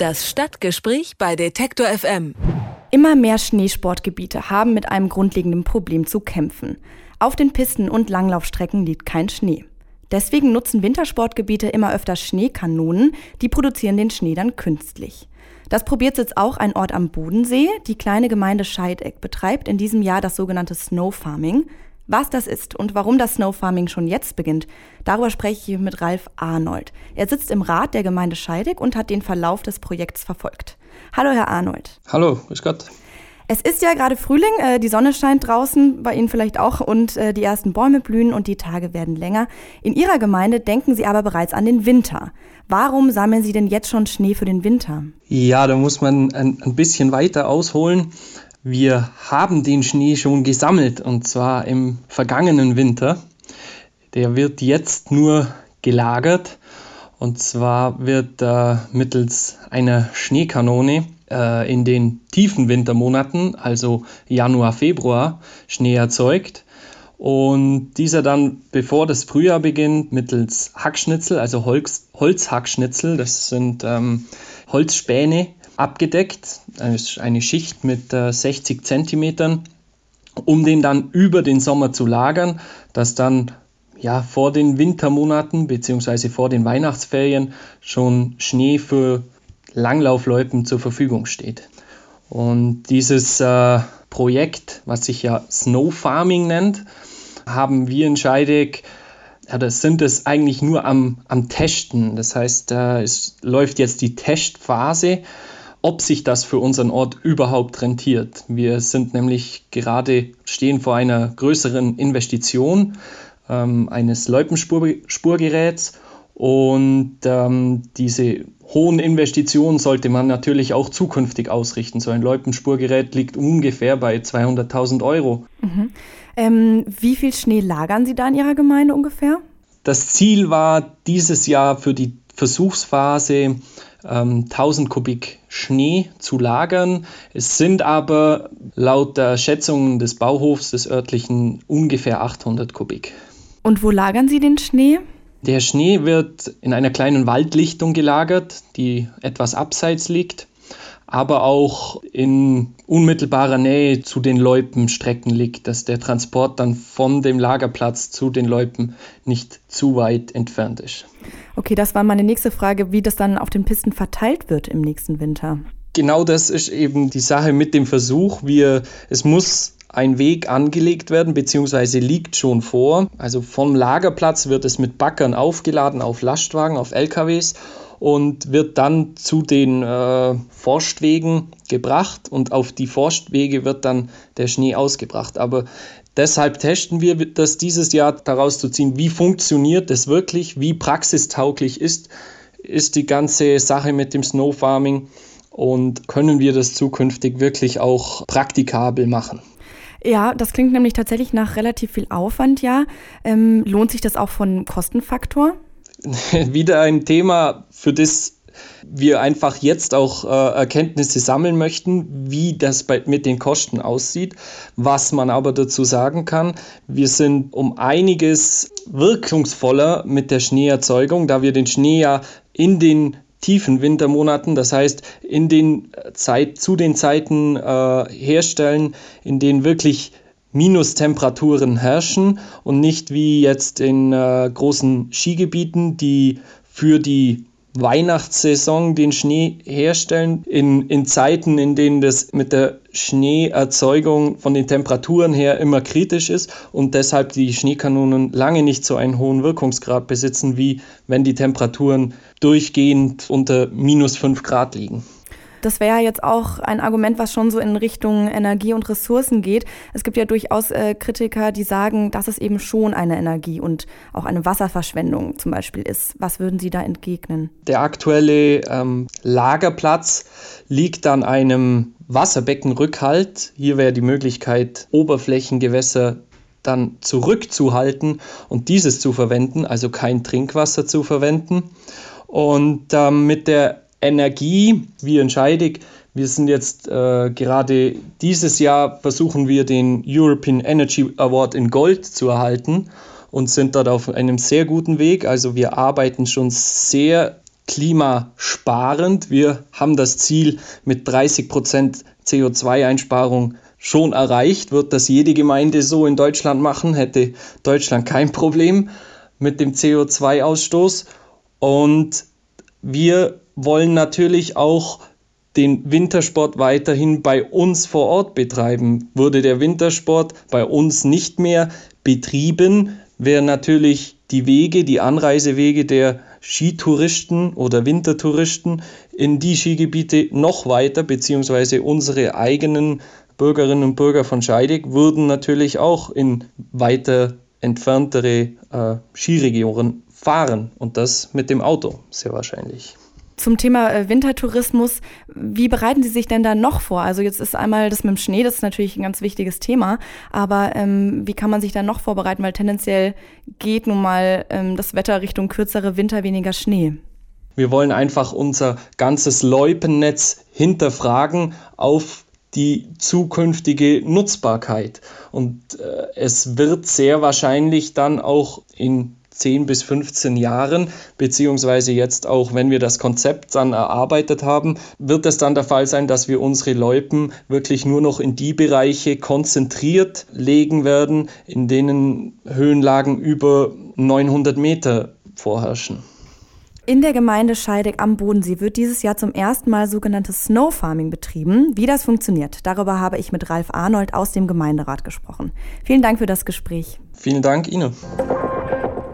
Das Stadtgespräch bei Detektor FM. Immer mehr Schneesportgebiete haben mit einem grundlegenden Problem zu kämpfen. Auf den Pisten und Langlaufstrecken liegt kein Schnee. Deswegen nutzen Wintersportgebiete immer öfter Schneekanonen, die produzieren den Schnee dann künstlich. Das probiert jetzt auch ein Ort am Bodensee. Die kleine Gemeinde Scheideck betreibt in diesem Jahr das sogenannte Snow Farming. Was das ist und warum das Snow Farming schon jetzt beginnt, darüber spreche ich mit Ralf Arnold. Er sitzt im Rat der Gemeinde Scheideck und hat den Verlauf des Projekts verfolgt. Hallo, Herr Arnold. Hallo, grüß Gott. Es ist ja gerade Frühling, äh, die Sonne scheint draußen, bei Ihnen vielleicht auch, und äh, die ersten Bäume blühen und die Tage werden länger. In Ihrer Gemeinde denken Sie aber bereits an den Winter. Warum sammeln Sie denn jetzt schon Schnee für den Winter? Ja, da muss man ein, ein bisschen weiter ausholen. Wir haben den Schnee schon gesammelt und zwar im vergangenen Winter. Der wird jetzt nur gelagert und zwar wird äh, mittels einer Schneekanone äh, in den tiefen Wintermonaten, also Januar, Februar, Schnee erzeugt. Und dieser dann, bevor das Frühjahr beginnt, mittels Hackschnitzel, also Holz, Holzhackschnitzel, das sind ähm, Holzspäne, abgedeckt, eine Schicht mit 60 äh, Zentimetern, um den dann über den Sommer zu lagern, dass dann ja vor den Wintermonaten bzw. vor den Weihnachtsferien schon Schnee für Langlaufloipen zur Verfügung steht. Und dieses äh, Projekt, was sich ja Snow Farming nennt, haben wir in Scheidegg ja, das sind es eigentlich nur am, am Testen. Das heißt, äh, es läuft jetzt die Testphase ob sich das für unseren Ort überhaupt rentiert. Wir sind nämlich gerade, stehen vor einer größeren Investition ähm, eines Loipenspurgeräts und ähm, diese hohen Investitionen sollte man natürlich auch zukünftig ausrichten. So ein Loipenspurgerät liegt ungefähr bei 200.000 Euro. Mhm. Ähm, wie viel Schnee lagern Sie da in Ihrer Gemeinde ungefähr? Das Ziel war dieses Jahr für die Versuchsphase 1000 ähm, Kubik Schnee zu lagern. Es sind aber laut der Schätzungen des Bauhofs des örtlichen ungefähr 800 Kubik. Und wo lagern Sie den Schnee? Der Schnee wird in einer kleinen Waldlichtung gelagert, die etwas abseits liegt aber auch in unmittelbarer Nähe zu den Loipenstrecken liegt, dass der Transport dann von dem Lagerplatz zu den Loipen nicht zu weit entfernt ist. Okay, das war meine nächste Frage, wie das dann auf den Pisten verteilt wird im nächsten Winter. Genau das ist eben die Sache mit dem Versuch. Wir, es muss ein Weg angelegt werden, beziehungsweise liegt schon vor. Also vom Lagerplatz wird es mit Backern aufgeladen auf Lastwagen, auf LKWs und wird dann zu den äh, Forstwegen gebracht und auf die Forstwege wird dann der Schnee ausgebracht. Aber deshalb testen wir das dieses Jahr daraus zu ziehen, wie funktioniert es wirklich, wie praxistauglich ist, ist die ganze Sache mit dem Snow Farming und können wir das zukünftig wirklich auch praktikabel machen. Ja, das klingt nämlich tatsächlich nach relativ viel Aufwand, ja. Ähm, lohnt sich das auch von Kostenfaktor? wieder ein Thema, für das wir einfach jetzt auch äh, Erkenntnisse sammeln möchten, wie das bei, mit den Kosten aussieht. Was man aber dazu sagen kann, wir sind um einiges wirkungsvoller mit der Schneeerzeugung, da wir den Schnee ja in den tiefen Wintermonaten, das heißt in den Zeit, zu den Zeiten äh, herstellen, in denen wirklich Minustemperaturen herrschen und nicht wie jetzt in äh, großen Skigebieten, die für die Weihnachtssaison den Schnee herstellen, in, in Zeiten, in denen das mit der Schneeerzeugung von den Temperaturen her immer kritisch ist und deshalb die Schneekanonen lange nicht so einen hohen Wirkungsgrad besitzen, wie wenn die Temperaturen durchgehend unter minus 5 Grad liegen. Das wäre ja jetzt auch ein Argument, was schon so in Richtung Energie und Ressourcen geht. Es gibt ja durchaus äh, Kritiker, die sagen, dass es eben schon eine Energie und auch eine Wasserverschwendung zum Beispiel ist. Was würden Sie da entgegnen? Der aktuelle ähm, Lagerplatz liegt an einem Wasserbeckenrückhalt. Hier wäre die Möglichkeit, Oberflächengewässer dann zurückzuhalten und dieses zu verwenden, also kein Trinkwasser zu verwenden. Und ähm, mit der Energie, wie entscheidig. Wir sind jetzt äh, gerade dieses Jahr versuchen wir den European Energy Award in Gold zu erhalten und sind dort auf einem sehr guten Weg. Also wir arbeiten schon sehr klimasparend. Wir haben das Ziel mit 30 Prozent CO2-Einsparung schon erreicht. Wird das jede Gemeinde so in Deutschland machen, hätte Deutschland kein Problem mit dem CO2-Ausstoß. Und wir wollen natürlich auch den Wintersport weiterhin bei uns vor Ort betreiben. Würde der Wintersport bei uns nicht mehr betrieben, wären natürlich die Wege, die Anreisewege der Skitouristen oder Wintertouristen in die Skigebiete noch weiter, beziehungsweise unsere eigenen Bürgerinnen und Bürger von Scheidegg würden natürlich auch in weiter entferntere äh, Skiregionen fahren und das mit dem Auto sehr wahrscheinlich. Zum Thema äh, Wintertourismus, wie bereiten Sie sich denn da noch vor? Also jetzt ist einmal das mit dem Schnee, das ist natürlich ein ganz wichtiges Thema, aber ähm, wie kann man sich da noch vorbereiten? Weil tendenziell geht nun mal ähm, das Wetter Richtung kürzere Winter, weniger Schnee. Wir wollen einfach unser ganzes Loipennetz hinterfragen auf die zukünftige Nutzbarkeit. Und äh, es wird sehr wahrscheinlich dann auch in 10 bis 15 Jahren, beziehungsweise jetzt auch, wenn wir das Konzept dann erarbeitet haben, wird es dann der Fall sein, dass wir unsere Loipen wirklich nur noch in die Bereiche konzentriert legen werden, in denen Höhenlagen über 900 Meter vorherrschen. In der Gemeinde Scheidegg am Bodensee wird dieses Jahr zum ersten Mal sogenanntes Snow Farming betrieben. Wie das funktioniert, darüber habe ich mit Ralf Arnold aus dem Gemeinderat gesprochen. Vielen Dank für das Gespräch. Vielen Dank Ihnen.